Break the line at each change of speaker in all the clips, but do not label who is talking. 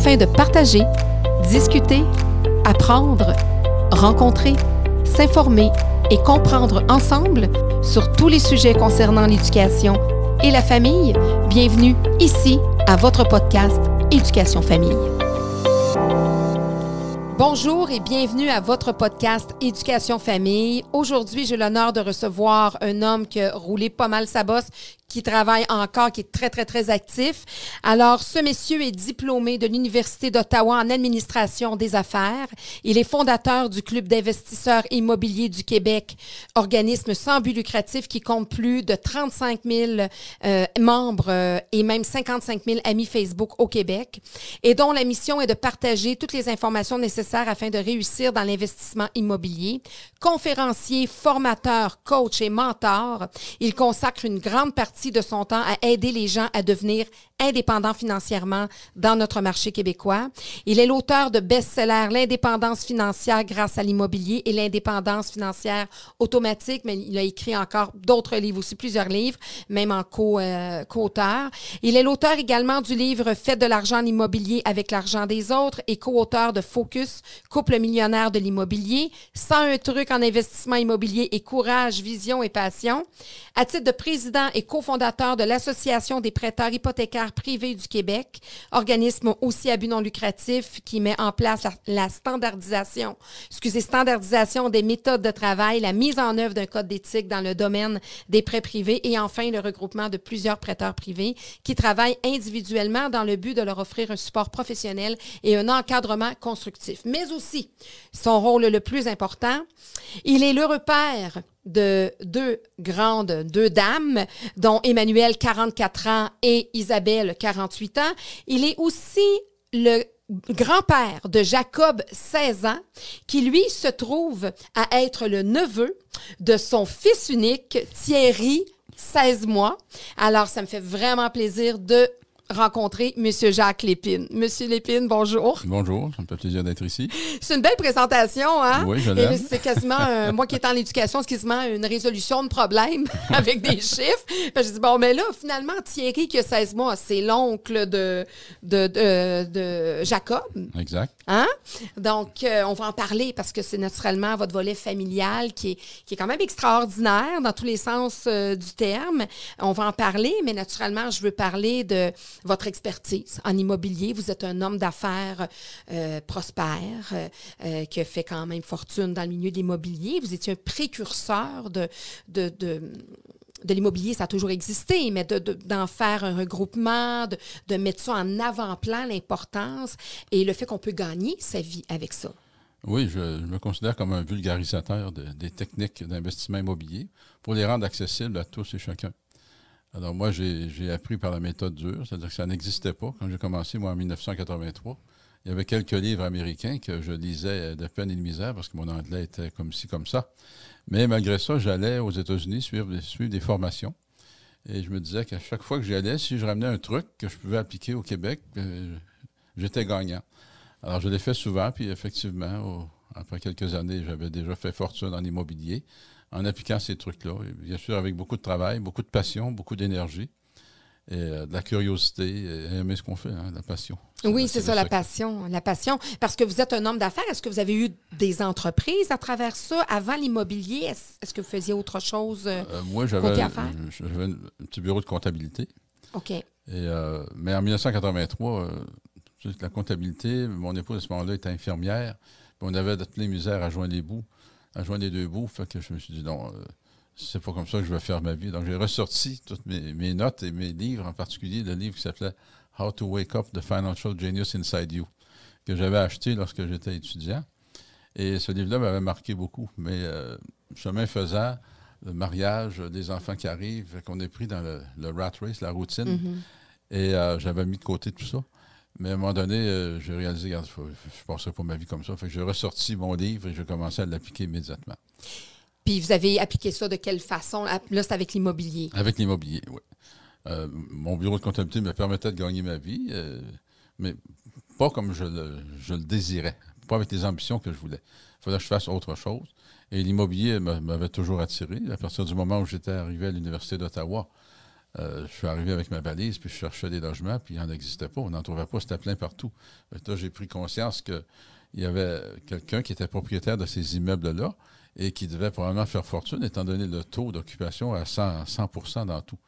afin de partager, discuter, apprendre, rencontrer, s'informer et comprendre ensemble sur tous les sujets concernant l'éducation et la famille. Bienvenue ici à votre podcast Éducation Famille. Bonjour et bienvenue à votre podcast Éducation Famille. Aujourd'hui, j'ai l'honneur de recevoir un homme qui a roulé pas mal sa bosse, qui travaille encore, qui est très, très, très actif. Alors, ce monsieur est diplômé de l'Université d'Ottawa en administration des affaires. Il est fondateur du Club d'investisseurs immobiliers du Québec, organisme sans but lucratif qui compte plus de 35 000 euh, membres euh, et même 55 000 amis Facebook au Québec et dont la mission est de partager toutes les informations nécessaires afin de réussir dans l'investissement immobilier. Conférencier, formateur, coach et mentor, il consacre une grande partie de son temps à aider les gens à devenir indépendants financièrement dans notre marché québécois. Il est l'auteur de best-sellers L'indépendance financière grâce à l'immobilier et l'indépendance financière automatique, mais il a écrit encore d'autres livres aussi, plusieurs livres, même en euh, co-auteur. il est l'auteur également du livre Faites de l'argent en immobilier avec l'argent des autres et co-auteur de Focus, couple millionnaire de l'immobilier, 101 trucs en investissement immobilier et courage, vision et passion. À titre de président et co fondateur de l'Association des prêteurs hypothécaires privés du Québec, organisme aussi à but non lucratif qui met en place la, standardisation, excusez, standardisation des méthodes de travail, la mise en œuvre d'un code d'éthique dans le domaine des prêts privés et enfin le regroupement de plusieurs prêteurs privés qui travaillent individuellement dans le but de leur offrir un support professionnel et un encadrement constructif. Mais aussi, son rôle le plus important, il est le repère de deux grandes, deux dames, dont Emmanuel, 44 ans, et Isabelle, 48 ans. Il est aussi le grand-père de Jacob, 16 ans, qui lui se trouve à être le neveu de son fils unique, Thierry, 16 mois. Alors, ça me fait vraiment plaisir de rencontrer M. Jacques Lépine. Monsieur Lépine, bonjour.
Bonjour, ça me fait plaisir d'être ici.
C'est une belle présentation, hein?
Oui, je l'aime.
C'est quasiment, moi qui est en éducation, c'est quasiment une résolution de problème avec des chiffres. je dis, bon, mais là, finalement, Thierry, qui a 16 mois, c'est l'oncle de, de, de, Jacob.
Exact.
Hein? Donc, euh, on va en parler parce que c'est naturellement votre volet familial qui est, qui est quand même extraordinaire dans tous les sens euh, du terme. On va en parler, mais naturellement, je veux parler de votre expertise en immobilier. Vous êtes un homme d'affaires euh, prospère euh, euh, qui a fait quand même fortune dans le milieu de l'immobilier. Vous étiez un précurseur de, de, de l'immobilier, ça a toujours existé, mais d'en faire un regroupement, de, de mettre ça en avant-plan, l'importance et le fait qu'on peut gagner sa vie avec ça.
Oui, je, me considère comme un vulgarisateur des techniques d'investissement immobilier pour les rendre accessibles à tous et chacun. Alors moi, j'ai appris par la méthode dure, c'est-à-dire que ça n'existait pas. Quand j'ai commencé, moi, en 1983, il y avait quelques livres américains que je lisais de peine et de misère parce que mon anglais était comme ci, comme ça. Mais malgré ça, j'allais aux États-Unis suivre, des formations. Et je me disais qu'à chaque fois que j'y allais, si je ramenais un truc que je pouvais appliquer au Québec, euh, j'étais gagnant. Alors je l'ai fait souvent, puis effectivement, après quelques années, j'avais déjà fait fortune en immobilier en appliquant ces trucs-là. Bien sûr, avec beaucoup de travail, beaucoup de passion, beaucoup d'énergie. Et euh, de la curiosité, et aimer ce qu'on fait, hein, la passion.
Oui, c'est ça, la passion. La passion. Parce que vous êtes un homme d'affaires. Est-ce que vous avez eu des entreprises à travers ça? Avant l'immobilier, est-ce que vous faisiez autre chose? Euh, euh,
moi, j'avais un petit bureau de comptabilité.
OK.
Et, mais en 1983, la comptabilité, mon épouse à ce moment-là était infirmière. On avait de les misères à joindre les bouts à joindre les deux bouts. Fait que je me suis dit, non, euh, c'est pas comme ça que je vais faire ma vie. Donc, j'ai ressorti toutes mes, notes et mes livres, en particulier le livre qui s'appelait How to Wake Up the Financial Genius Inside You, que j'avais acheté lorsque j'étais étudiant. Et ce livre-là m'avait marqué beaucoup. Mais euh, chemin faisant, le mariage, des enfants qui arrivent, qu'on est pris dans le, rat race, la routine. Mm-hmm. Et euh, j'avais mis de côté tout ça. Mais à un moment donné, euh, j'ai réalisé, regarde, je ne passerai pas ma vie comme ça. Fait que j'ai ressorti mon livre et j'ai commencé à l'appliquer immédiatement.
Puis vous avez appliqué ça de quelle façon? Là, c'est avec l'immobilier.
Avec l'immobilier, oui. Euh, mon bureau de comptabilité me permettait de gagner ma vie, euh, mais pas comme je le, je le, désirais, pas avec les ambitions que je voulais. Il fallait que je fasse autre chose. Et l'immobilier m'avait toujours attiré. À partir du moment où j'étais arrivé à l'Université d'Ottawa, euh, je suis arrivé avec ma valise, puis je cherchais des logements, puis il n'en existait pas. On n'en trouvait pas, c'était plein partout. là, j'ai pris conscience qu'il y avait quelqu'un qui était propriétaire de ces immeubles-là et qui devait probablement faire fortune, étant donné le taux d'occupation à 100, 100 dans tout.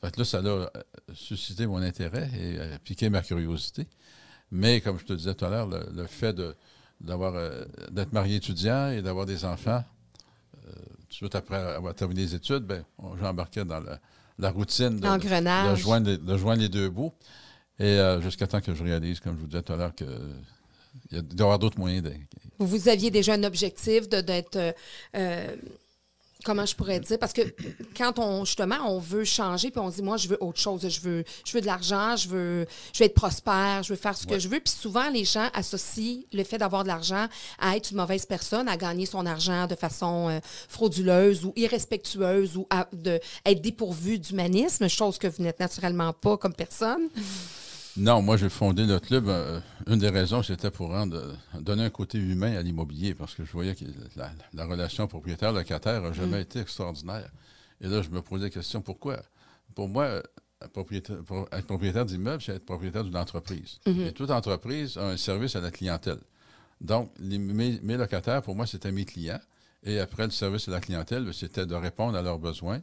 Fait là, ça a euh, suscité mon intérêt et euh, piqué ma curiosité. Mais comme je te disais tout à l'heure, le, fait d'avoir d'être marié étudiant et d'avoir des enfants, tout de suite après avoir terminé les études, ben, j'embarquais dans le la routine de, de, joindre, de, joindre, les deux bouts. Et euh, jusqu'à temps que je réalise, comme je vous disais tout à l'heure, qu'il y a, y avoir d'autres moyens. De...
Vous aviez déjà un objectif d'être euh, euh, comment je pourrais dire parce que quand on justement on veut changer puis on dit moi je veux autre chose je veux je veux de l'argent je veux je veux être prospère je veux faire ce que je veux puis souvent les gens associent le fait d'avoir de l'argent à être une mauvaise personne à gagner son argent de façon euh, frauduleuse ou irrespectueuse ou à de, être dépourvu d'humanisme chose que vous n'êtes naturellement pas comme personne
non, moi, j'ai fondé le club. Euh, une des raisons, c'était pour rendre, donner un côté humain à l'immobilier, parce que je voyais que la, relation propriétaire-locataire n'a jamais mm. été extraordinaire. Et là, je me posais la question pourquoi? Pour moi, propriétaire, pour être propriétaire d'immeuble, c'est être propriétaire d'une entreprise. Mm-hmm. Et toute entreprise a un service à la clientèle. Donc, mes, locataires, pour moi, c'était mes clients. Et après, le service à la clientèle, c'était de répondre à leurs besoins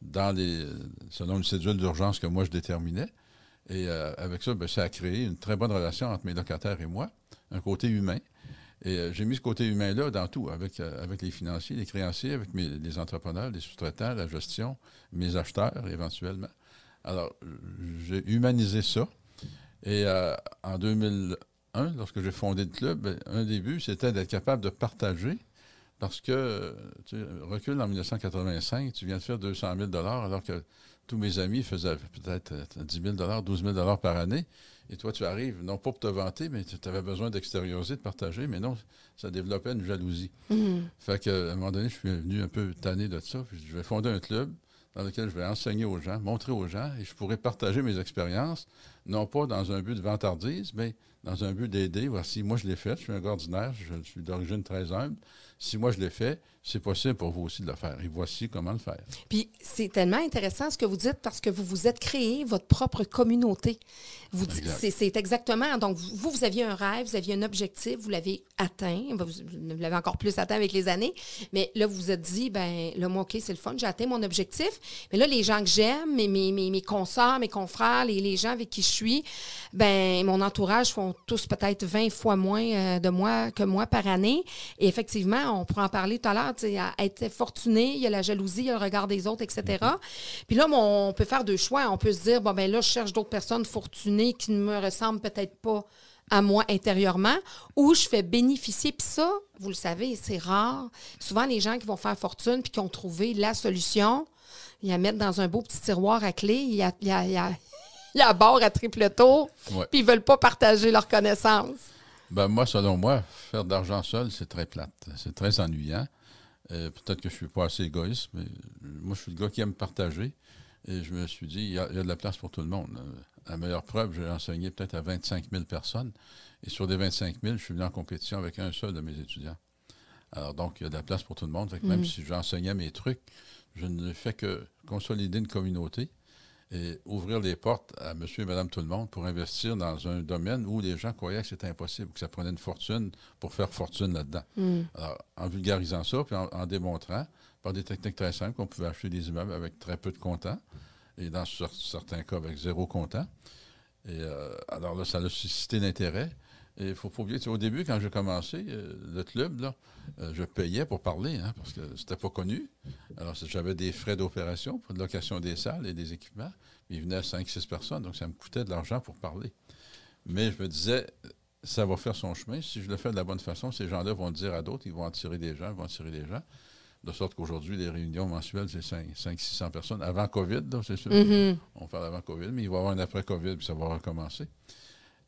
dans les, selon une cédule d'urgence que moi, je déterminais. Et euh, avec ça, ben, ça a créé une très bonne relation entre mes locataires et moi, un côté humain. Et euh, j'ai mis ce côté humain-là dans tout, avec, euh, avec les financiers, les créanciers, avec les entrepreneurs, les sous-traitants, la gestion, mes acheteurs éventuellement. Alors, j'ai humanisé ça. Et en 2001, lorsque j'ai fondé le club, ben, un des buts, c'était d'être capable de partager. Parce que, tu recules en 1985, tu viens de faire 200 000 alors que tous mes amis faisaient peut-être 10 000 12 000 par année. Et toi, tu arrives, non pas pour te vanter, mais tu avais besoin d'extérioriser, de partager, mais non, ça développait une jalousie. Mm-hmm. Fait qu'à un moment donné, je suis venu un peu tanné de ça. Puis je vais fonder un club dans lequel je vais enseigner aux gens, montrer aux gens, et je pourrais partager mes expériences, non pas dans un but de vantardise, mais dans un but d'aider. Voici, moi, je l'ai fait, je suis un ordinaire, je suis d'origine très humble. Si moi, je l'ai fait, c'est possible pour vous aussi de le faire. Et voici comment le faire.
Puis c'est tellement intéressant ce que vous dites parce que vous vous êtes créé votre propre communauté. Vous c'est exactement. Donc vous, vous aviez un rêve, vous aviez un objectif, vous l'avez atteint. Vous, l'avez encore plus atteint avec les années. Mais là, vous vous êtes dit, ben là, moi, OK, c'est le fun, j'ai atteint mon objectif. Mais là, les gens que j'aime, mes, mes, mes, mes confrères, les, les, gens avec qui je suis, ben mon entourage font tous peut-être 20 fois moins euh, de moi que moi par année. Et effectivement, on pourra en parler tout à l'heure à être fortuné, il y a la jalousie, il y a le regard des autres, etc. Mm-hmm. Puis là, on peut faire deux choix. On peut se dire, bon, ben là, je cherche d'autres personnes fortunées qui ne me ressemblent peut-être pas à moi intérieurement, ou je fais bénéficier. Puis ça, vous le savez, c'est rare. Souvent, les gens qui vont faire fortune puis qui ont trouvé la solution, ils la mettent dans un beau petit tiroir à clé, il y a, il y a, il y a, bord à triple tour, puis ils veulent pas partager leurs connaissances.
Ben moi, selon moi, faire de l'argent seul, c'est très plate. C'est très ennuyant. Euh, peut-être que je ne suis pas assez égoïste, mais moi, je suis le gars qui aime partager. Et je me suis dit, il y, a, de la place pour tout le monde. Euh, meilleure preuve, j'ai enseigné peut-être à 25 000 personnes. Et sur des 25 000, je suis venu en compétition avec un seul de mes étudiants. Alors, donc, il y a de la place pour tout le monde. Même mm. si j'enseignais mes trucs, je ne fais que consolider une communauté et ouvrir les portes à monsieur et madame tout le monde pour investir dans un domaine où les gens croyaient que c'était impossible, que ça prenait une fortune pour faire fortune là-dedans. Hmm. Alors, en vulgarisant ça, puis en, démontrant par des techniques très simples qu'on pouvait acheter des immeubles avec très peu de comptants, et dans certains cas avec zéro comptant. Et euh, alors là, ça a suscité l'intérêt. Et il faut pas oublier, au début, quand j'ai commencé euh, le club, là, euh, je payais pour parler, hein, parce que c'était pas connu. Alors, j'avais des frais d'opération pour de location des salles et des équipements. Il venait 5-6 personnes, donc ça me coûtait de l'argent pour parler. Mais je me disais, ça va faire son chemin. Si je le fais de la bonne façon, ces gens-là vont dire à d'autres, ils vont attirer des gens, ils vont attirer des gens. De sorte qu'aujourd'hui, les réunions mensuelles, c'est 500-600 personnes. Avant COVID, c'est sûr. Mm-hmm. On parle avant COVID, mais il va y avoir un après-COVID, puis ça va recommencer.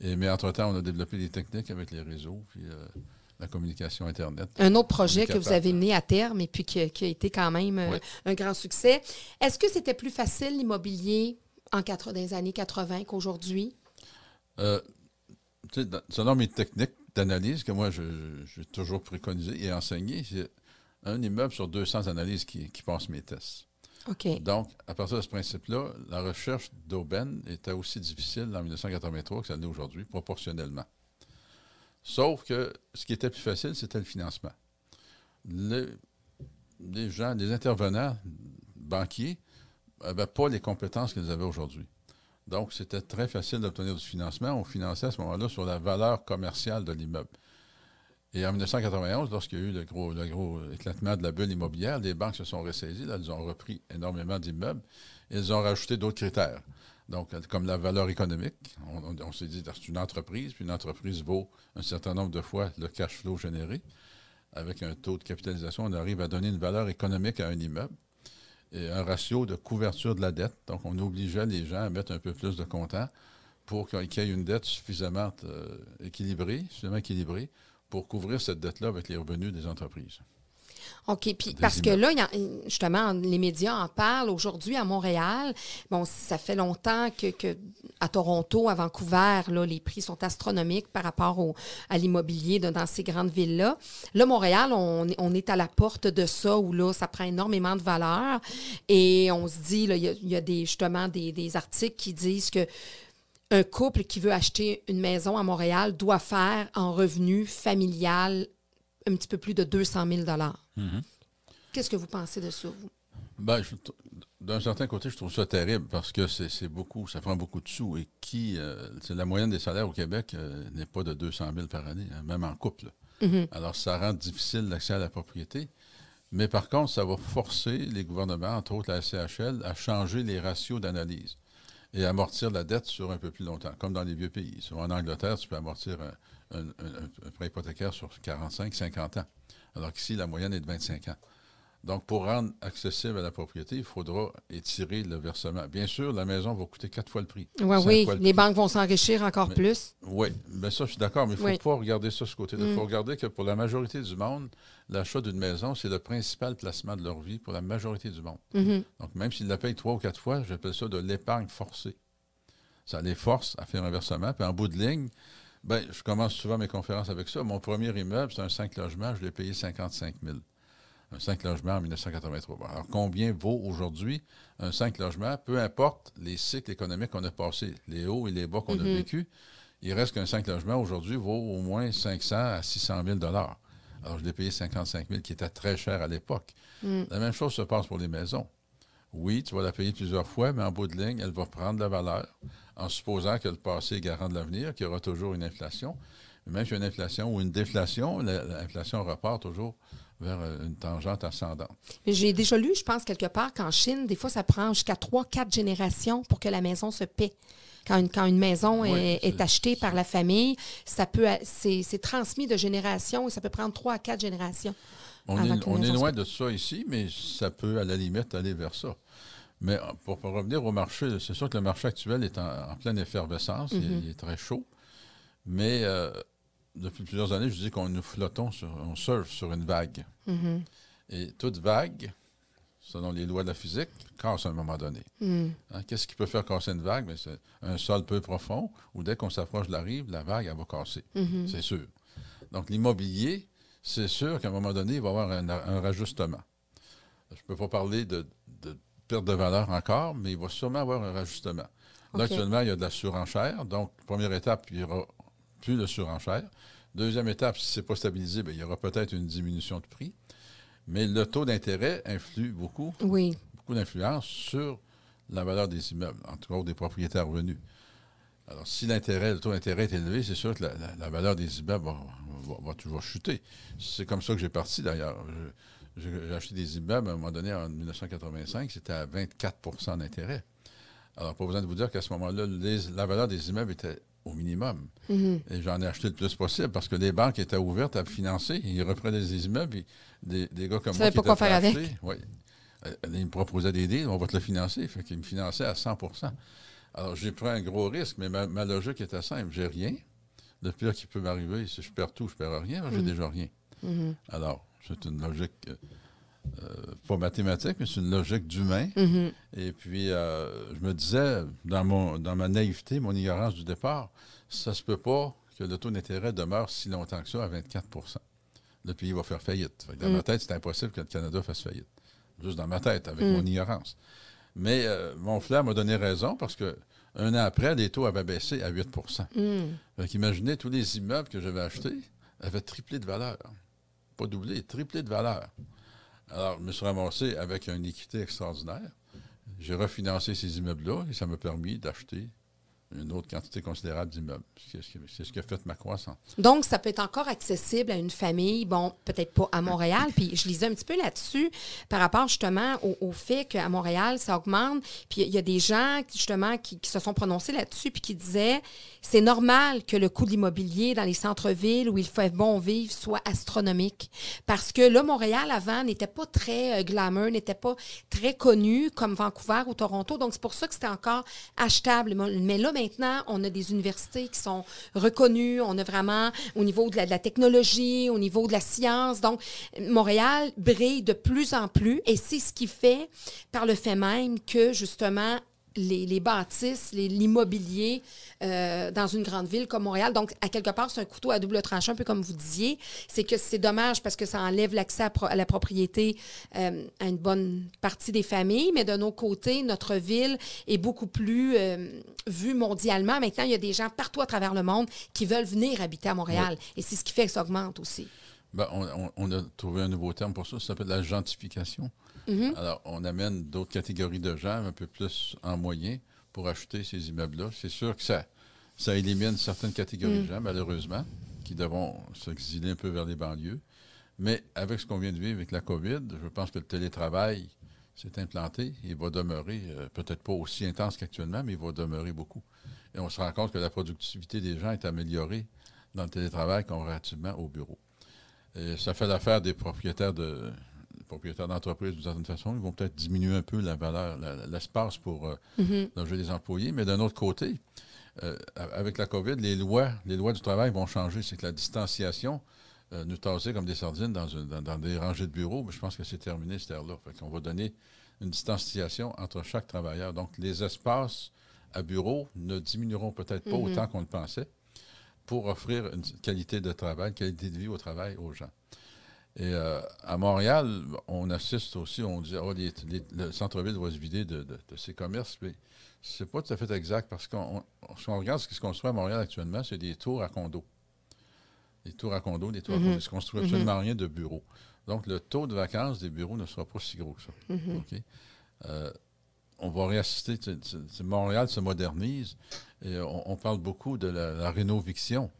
Et, mais entre-temps, on a développé des techniques avec les réseaux, puis euh, la communication Internet.
Un autre projet que vous avez mené à terme et puis qui, a été quand même euh, un grand succès. Est-ce que c'était plus facile l'immobilier en dans les années 80 qu'aujourd'hui?
Euh, selon mes techniques d'analyse que moi, j'ai toujours préconisé et enseigné, c'est un immeuble sur 200 analyses qui, qui passe mes tests. Donc, à partir de ce principe-là, la recherche d'aubaine était aussi difficile en 1983 que ça l'est aujourd'hui, proportionnellement. Sauf que ce qui était plus facile, c'était le financement. Gens, les intervenants banquiers n'avaient pas les compétences qu'ils avaient aujourd'hui. Donc, c'était très facile d'obtenir du financement. On finançait à ce moment-là sur la valeur commerciale de l'immeuble. Et en 1991, lorsqu'il y a eu le gros, éclatement de la bulle immobilière, les banques se sont ressaisies. Là, elles ont repris énormément d'immeubles elles ont rajouté d'autres critères. Donc, comme la valeur économique, on, on- on s'est dit, c'est une entreprise, puis une entreprise vaut un certain nombre de fois le cash flow généré. Avec un taux de capitalisation, on arrive à donner une valeur économique à un immeuble et un ratio de couverture de la dette. Donc, on obligeait les gens à mettre un peu plus de comptant pour qu'il y ait une dette suffisamment euh, équilibrée, suffisamment équilibrée pour couvrir cette dette-là avec les revenus des entreprises.
OK. Puis parce que là, justement, les médias en parlent aujourd'hui à Montréal. Bon, ça fait longtemps que, que à Toronto, à Vancouver, là, les prix sont astronomiques par rapport au, à l'immobilier dans ces grandes villes-là. Là, Montréal, on, est- on est à la porte de ça où là, ça prend énormément de valeur. Et on se dit, il y a, il y a des, justement des, des articles qui disent que un couple qui veut acheter une maison à Montréal doit faire en revenu familial un petit peu plus de 200 000 Qu'est-ce que vous pensez de ça, vous?
Ben, d'un certain côté, je trouve ça terrible parce que c'est beaucoup, ça prend beaucoup de sous. Et qui, euh, c'est la moyenne des salaires au Québec euh, n'est pas de 200 000 par année, hein, même en couple. Alors, ça rend difficile l'accès à la propriété. Mais par contre, ça va forcer les gouvernements, entre autres la SCHL, à changer les ratios d'analyse et amortir la dette sur un peu plus longtemps, comme dans les vieux pays. En Angleterre, tu peux amortir un, prêt hypothécaire sur 45, 50 ans, alors qu'ici, la moyenne est de 25 ans. Donc, pour rendre accessible à la propriété, il faudra étirer le versement. Bien sûr, la maison va coûter quatre fois le prix.
Ouais, oui,
le
les banques vont s'enrichir encore
Mais-
plus.
Oui, bien ça, je suis d'accord, mais il ne faut
Oui. Mm.
pas regarder ça ce côté-là. Il faut regarder que pour la majorité du monde, l'achat d'une maison, c'est le principal placement de leur vie pour la majorité du monde.
Mhm.
Donc, même s'ils la payent trois ou quatre fois, j'appelle ça de l'épargne forcée. Ça les force à faire un versement. Puis en bout de ligne, ben, je commence souvent mes conférences avec ça. Mon premier immeuble, c'est un 5 logements, je l'ai payé 55 000. Un 5 logements en 1983. Bon, alors, combien vaut aujourd'hui un 5 logements? Peu importe les cycles économiques qu'on a passés, les hauts et les bas qu'on a vécus, il reste qu'un 5 logements aujourd'hui vaut au moins 500 à 600 000 Alors, je l'ai payé 55 000 qui était très cher à l'époque. La même chose se passe pour les maisons. Oui, tu vas la payer plusieurs fois, mais en bout de ligne, elle va prendre la valeur en supposant que le passé est garant de l'avenir, qu'il y aura toujours une inflation. Mais même s'il y a une inflation ou une déflation, la- l'inflation repart toujours vers euh, une tangente ascendante.
J'ai déjà lu, je pense, quelque part qu'en Chine, des fois, ça prend jusqu'à trois, quatre générations pour que la maison se paie. Quand une, quand une maison
Oui,
est, achetée par la famille, ça peut c'est transmis de génération et ça peut prendre trois à quatre générations.
On est, on loin de ça ici, mais ça peut à la limite aller vers ça. Mais euh, pour, pour revenir au marché, c'est sûr que le marché actuel est en, en pleine effervescence, il-
Mm-hmm.
il, est très chaud. Mais euh, depuis plusieurs années, je dis qu'on nous flottons, sur, on surfe sur une vague.
Mm-hmm.
Et toute vague, selon les lois de la physique, casse à un moment donné.
Mm.
Hein, Qu'est-ce qui peut faire casser une vague? Mais c'est un sol peu profond, où dès qu'on s'approche de la rive, la vague, elle va casser.
Mm-hmm.
C'est sûr. Donc, l'immobilier, c'est sûr qu'à un moment donné, il va y avoir un, un rajustement. Je ne peux pas parler de, de perte de valeur encore, mais il va sûrement avoir un rajustement. Là, actuellement, il y a de la surenchère. Donc, première étape, il n'y aura plus de surenchère. Deuxième étape, si ce n'est pas stabilisé, bien, il y aura peut-être une diminution de prix. Mais le taux d'intérêt influe beaucoup
Oui.
beaucoup d'influence sur la valeur des immeubles, en tout cas des propriétaires revenus. Alors, si l'intérêt, le taux d'intérêt est élevé, c'est sûr que la, la- la valeur des immeubles va, va- va toujours chuter. C'est comme ça que j'ai parti d'ailleurs. J'ai acheté des immeubles à un moment donné en 1985, c'était à 24% d'intérêt. Alors, pas besoin de vous dire qu'à ce moment-là, la valeur des immeubles était au minimum.
Mhm.
Et j'en ai acheté le plus possible parce que les banques étaient ouvertes à financer. Ils reprenaient des immeubles. puis des, des gars comme moi qui
pas quoi faire avec.
oui. Euh, Ils me proposaient des deals, on va te le financer. Fait qu'ils me finançaient à 100 Alors, j'ai pris un gros risque, mais ma, ma logique était simple. J'ai rien. Le pire qui peut m'arriver, si je perds tout, je perds rien. J'ai déjà rien.
Mhm.
Alors, c'est une logique, euh, pas mathématique, mais c'est une logique d'humain.
Mhm.
Et puis, euh, je me disais, dans, mon, dans ma naïveté, mon ignorance du départ, ça se peut pas que le taux d'intérêt demeure si longtemps que ça, à 24% Le pays va faire faillite. Dans
Mm.
ma tête, c'est impossible que le Canada fasse faillite. juste dans ma tête, avec mon ignorance. Mais euh, mon frère m'a donné raison parce que un an après, les taux avaient baissé à 8 Donc, imaginez, tous les immeubles que j'avais achetés avaient triplé de valeur. Pas doublé, triplé de valeur. Alors, je me suis ramassé avec une équité extraordinaire. J'ai refinancé ces immeubles-là et ça m'a permis d'acheter une autre quantité considérable d'immeubles. C'est ce qui a fait ma croissance.
Donc, ça peut être encore accessible à une famille, bon, peut-être pas à Montréal. Puis je lisais un petit peu là-dessus par rapport justement au, fait qu'à Montréal, ça augmente. Puis il y a des gens justement qui, se sont prononcés là-dessus puis qui disaient c'est normal que le coût de l'immobilier dans les centres-villes où il fait bon vivre soit astronomique. Parce que là, Montréal, avant, n'était pas très euh, glamour, n'était pas très connu comme Vancouver ou Toronto. Donc, c'est pour ça que c'était encore achetable. Mais là, maintenant, on a des universités qui sont reconnues. On a vraiment au niveau de la, technologie, au niveau de la science. Donc, Montréal brille de plus en plus et c'est ce qui fait, par le fait même, que justement, les, bâtisses, l'immobilier euh, dans une grande ville comme Montréal. Donc, à quelque part, c'est un couteau à double tranchant, un peu comme vous disiez. C'est que c'est dommage parce que ça enlève l'accès à, la propriété euh, à une bonne partie des familles, mais de nos côtés, notre ville est beaucoup plus euh, vue mondialement. Maintenant, il y a des gens partout à travers le monde qui veulent venir habiter à Montréal. Et c'est ce qui fait que ça augmente aussi.
Ben, on, a trouvé un nouveau terme pour ça, ça s'appelle la gentrification. Mhm. Alors, on amène d'autres catégories de gens un peu plus en moyen pour acheter ces immeubles-là. C'est sûr que ça, ça élimine certaines catégories de mhm. gens, malheureusement, qui devront s'exiler un peu vers les banlieues. Mais avec ce qu'on vient de vivre avec la COVID, je pense que le télétravail s'est implanté. Il va demeurer, euh, peut-être pas aussi intense qu'actuellement, mais il va demeurer beaucoup. Et on se rend compte que la productivité des gens est améliorée dans le télétravail comparativement au bureau. Et ça fait l'affaire des propriétaires de, propriétaires d'entreprise, d'une certaine façon, ils vont peut-être diminuer un peu la valeur, l'espace pour euh, loger les employés. Mais d'un autre côté, euh, avec la COVID, les lois, les lois du travail vont changer. C'est que la distanciation, euh, nous tasser comme des sardines dans, dans, des rangées de bureaux, mais je pense que c'est terminé cette ère-là. On va donner une distanciation entre chaque travailleur. Donc, les espaces à bureau ne diminueront peut-être pas mm-hmm. autant qu'on le pensait pour offrir une qualité de travail, une qualité de vie au travail aux gens. Et euh, à Montréal, on assiste aussi, on dit, oh, le centre-ville va se vider de, ses commerces, mais c'est pas tout à fait exact parce qu'on on regarde ce qui se construit à Montréal actuellement, c'est des tours à condos. Des tours à condos, des tours à condos. Il se construit absolument mm-hmm. rien de bureaux. Donc, le taux de vacances des bureaux ne sera pas si gros que ça. Mm-hmm. Euh, on va réassister. Montréal se modernise et on, parle beaucoup de la, la rénoviction.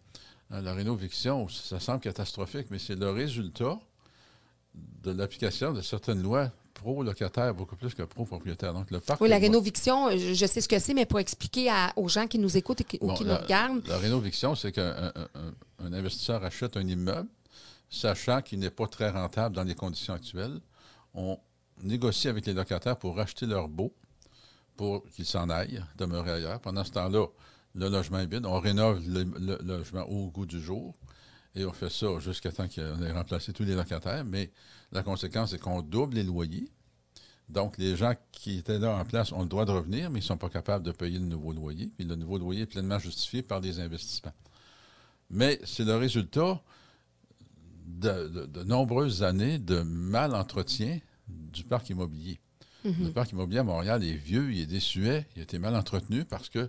Hein, la rénoviction, ça semble catastrophique, mais c'est le résultat de l'application de certaines lois pro-locataires beaucoup plus que pro-propriétaires. Donc, le
oui, la rénoviction, je sais ce que c'est, mais pour expliquer aux gens qui nous écoutent ou qui nous regardent.
La rénoviction, c'est qu'un investisseur achète un immeuble, sachant qu'il n'est pas très rentable dans les conditions actuelles. On négocie avec les locataires pour racheter leur beau, pour qu'ils s'en aillent, demeurer ailleurs. Pendant ce temps-là, le logement est vide. On rénove le, logement au goût du jour. Et on fait ça jusqu'à temps qu'on ait remplacé tous les locataires. Mais la conséquence, c'est qu'on double les loyers. Donc, les gens qui étaient là en place ont le droit de revenir, mais ils ne sont pas capables de payer le nouveau loyer. Puis le nouveau loyer est pleinement justifié par des investissements. Mais c'est le résultat de, nombreuses années de mal entretien du parc immobilier. Mm-hmm. Le parc immobilier à Montréal est vieux, il est désuet, il a été mal entretenu parce que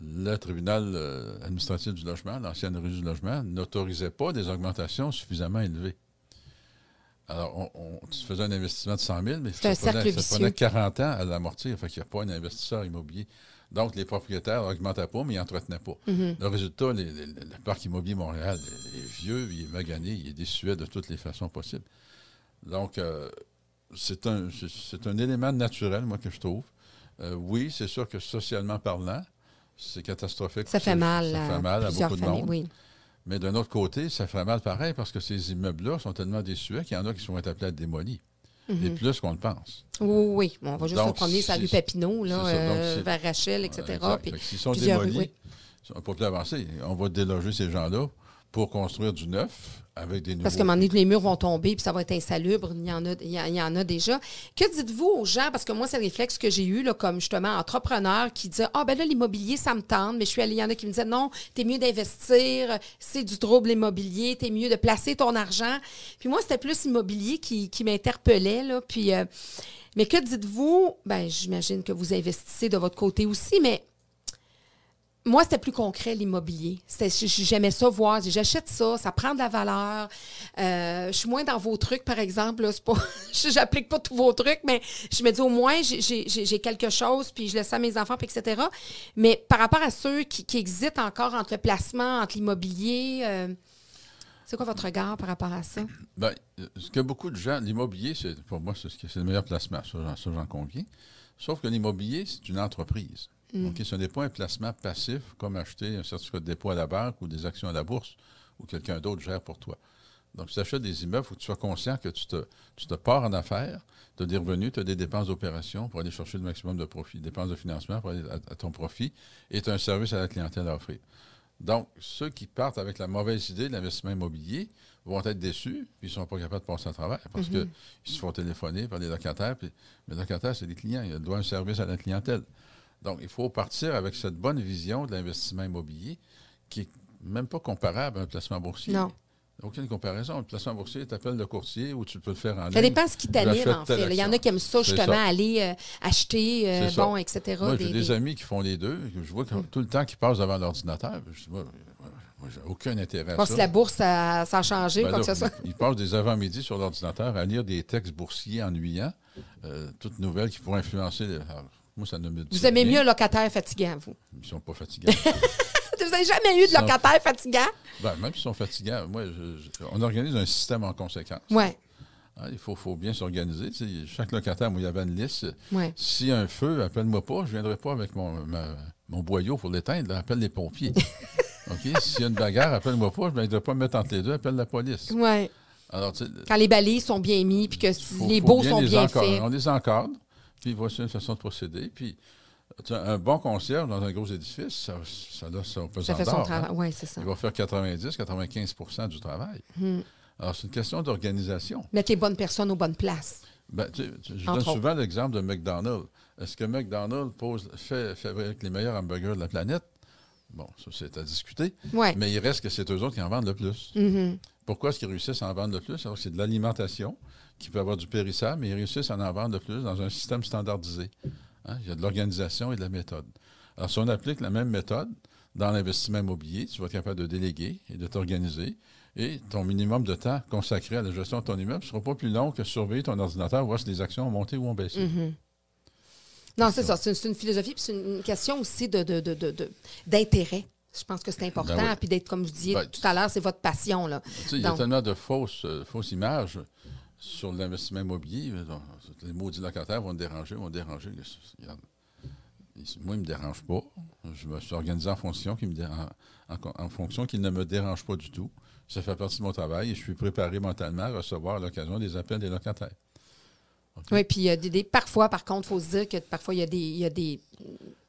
le tribunal euh, administratif du logement, l'ancienne rue du logement, n'autorisait pas des augmentations suffisamment élevées. Alors, on, faisait un investissement de 100 000, mais ça prenait, 40 ans à l'amortir. Fait qu'il n'y a pas un investisseur immobilier. Donc, les propriétaires n'augmentaient pas, mais ils n'entretenaient pas. Mm-hmm. Le résultat, le parc immobilier Montréal est, vieux, il est magané, il est désuet de toutes les façons possibles. Donc, euh, c'est un, un élément naturel, moi, que je trouve. Euh, oui, c'est sûr que socialement parlant, c'est catastrophique.
Ça fait mal.
Ça fait mal à beaucoup de monde. Mais d'un autre côté, ça fait mal pareil parce que ces immeubles-là sont tellement déçus qu'il y en a qui sont appelés à être démolis. Mhm. Et plus qu'on le pense.
Oui, oui. on va juste se promener sur la rue Papineau, là, euh, vers Rachel, etc.
S'ils sont démolis, on ne peut plus avancer. On va déloger ces gens-là pour construire du neuf avec des nouveaux.
Parce qu'à un moment donné, les murs vont tomber puis ça va être insalubre. Il y en a, il y, a- il y en a déjà. Que dites-vous aux gens? Parce que moi, c'est le réflexe que j'ai eu là, comme justement entrepreneur qui disait Ah, ben là, l'immobilier, ça me tente. Mais je suis allée, il y en a qui me disaient Non, t'es mieux d'investir, c'est du trouble immobilier, t'es mieux de placer ton argent. Puis moi, c'était plus immobilier qui, qui m'interpellait. Là. Puis, euh, mais que dites-vous? Ben, j'imagine que vous investissez de votre côté aussi, mais moi, c'était plus concret, l'immobilier. J'aimais ça voir. J'achète ça, ça prend de la valeur. Euh, je suis moins dans vos trucs, par exemple. j'applique pas tous vos trucs, mais je me dis au moins, j'ai- quelque chose, puis je laisse ça à mes enfants, puis etc. Mais par rapport à ceux qui, hésitent encore entre le placement, entre l'immobilier, euh, c'est quoi votre regard par rapport à ça?
Ben, euh, ce que beaucoup de gens, l'immobilier, pour moi, c'est le meilleur placement, ça, j'en conviens. Sauf que l'immobilier, c'est une entreprise. OK? Ce n'est pas un placement passif comme acheter un certificat de dépôt à la banque ou des actions à la bourse ou quelqu'un d'autre gère pour toi. Donc, si tu achètes des immeubles, il faut que tu sois conscient que tu te, tu te pars en affaires, tu as des revenus, tu as des dépenses d'opération pour aller chercher le maximum de profit, dépenses de financement pour aller à, à ton profit, et tu as un service à la clientèle à offrir. Donc, ceux qui partent avec la mauvaise idée de l'investissement immobilier vont être déçus, puis ils ne sont pas capables de passer à travers parce qu'ils se font téléphoner par les locataires. Puis les locataires, c'est des clients. Ils doivent un service à la clientèle. Donc, il faut partir avec cette bonne vision de l'investissement immobilier qui n'est même pas comparable à un placement boursier.
Non.
Aucune comparaison. Le placement boursier, tu appelles le courtier ou tu peux le faire en ligne.
Ça dépend ce qui t'anime, en fait. Il y en a qui aiment ça, justement,
ça.
aller euh, acheter, euh,
ça.
bon, etc.
Moi, j'ai
des-
amis qui font les deux. Je vois que tout le temps qu'ils passent devant l'ordinateur. Je dis, moi, moi, j'ai aucun intérêt à
Voir
ça.
si la bourse, ça, ça a changé,
Ben
quoi
là,
que ce soit.
Ils passent des avant-midi sur l'ordinateur à lire des textes boursiers ennuyants, euh, toutes nouvelles qui pourraient influencer. les- alors, moi, ça ne me dit
Vous aimez
rien.
mieux un locataire fatigant, vous?
Ils ne sont pas fatigants.
Vous n'avez jamais eu de
Ils sont-
locataire fatigant?
Ben, même s'ils sont fatigants, moi, je- je- on organise un système en conséquence.
Oui,
Hein, il faut, faut bien s'organiser. Chaque locataire, moi, il y avait une liste.
oui.
S'il y a un feu, appelle-moi pas. Je ne viendrai pas avec mon, ma- mon boyau pour l'éteindre. Appelle les pompiers. OK? S'il y a une bagarre, appelle-moi pas. Je ne viendrai pas me mettre entre les deux. Appelle la police.
Ouais.
Alors,
Quand les balises sont bien mis, puis que
faut-
les
faut
baux sont
les
bien faits.
On les encadre, puis voici une façon de procéder. Puis, un bon concierge dans un gros édifice, ça, ça a son pesant
Ça fait son
d'or, hein?
travail. Oui, c'est ça.
Il va faire 90-95% du travail.
Hmm.
Alors, c'est une question d'organisation.
Mettre les bonnes personnes aux bonnes places.
Ben, tu je
Entre
donne souvent l'exemple de McDonald's. Est-ce que McDonald's pose, fait, fabrique les meilleurs hamburgers de la planète? Bon, ça, c'est à discuter. Mais il reste que c'est eux autres qui en vendent le plus.
Mhm.
Pourquoi est-ce qu'ils réussissent à en vendre le plus? Alors, c'est de l'alimentation qui peut avoir du périssable, mais ils réussissent à en vendre le plus dans un système standardisé. Hein? Il y a de l'organisation et de la méthode. Alors, si on applique la même méthode dans l'investissement immobilier, tu vas être capable de déléguer et de t'organiser. Et ton minimum de temps consacré à la gestion de ton immeuble ne sera pas plus long que surveiller ton ordinateur, voir si les actions ont monté ou ont baissé.
Mhm. Non, c'est ça. C'est une, philosophie, puis c'est une question aussi de- d'intérêt. Je pense que c'est important.
Ben oui.
Puis d'être, comme je disais
Ben,
tout à l'heure, c'est votre passion. Là.
Il y a tellement de fausses, euh, fausses images sur l'investissement immobilier. Donc, Les maudits locataires vont te déranger, vont te déranger. Regarde, Moi, ils ne me dérangent pas. Je me suis organisé en fonction qu'ils me en, en- en fonction qu'ils ne me dérangent pas du tout. Ça fait partie de mon travail et je suis préparé mentalement à recevoir à l'occasion des appels des locataires.
Oui, puis il y a des, des- parfois, par contre, il faut se dire que parfois, il y a des, il y a des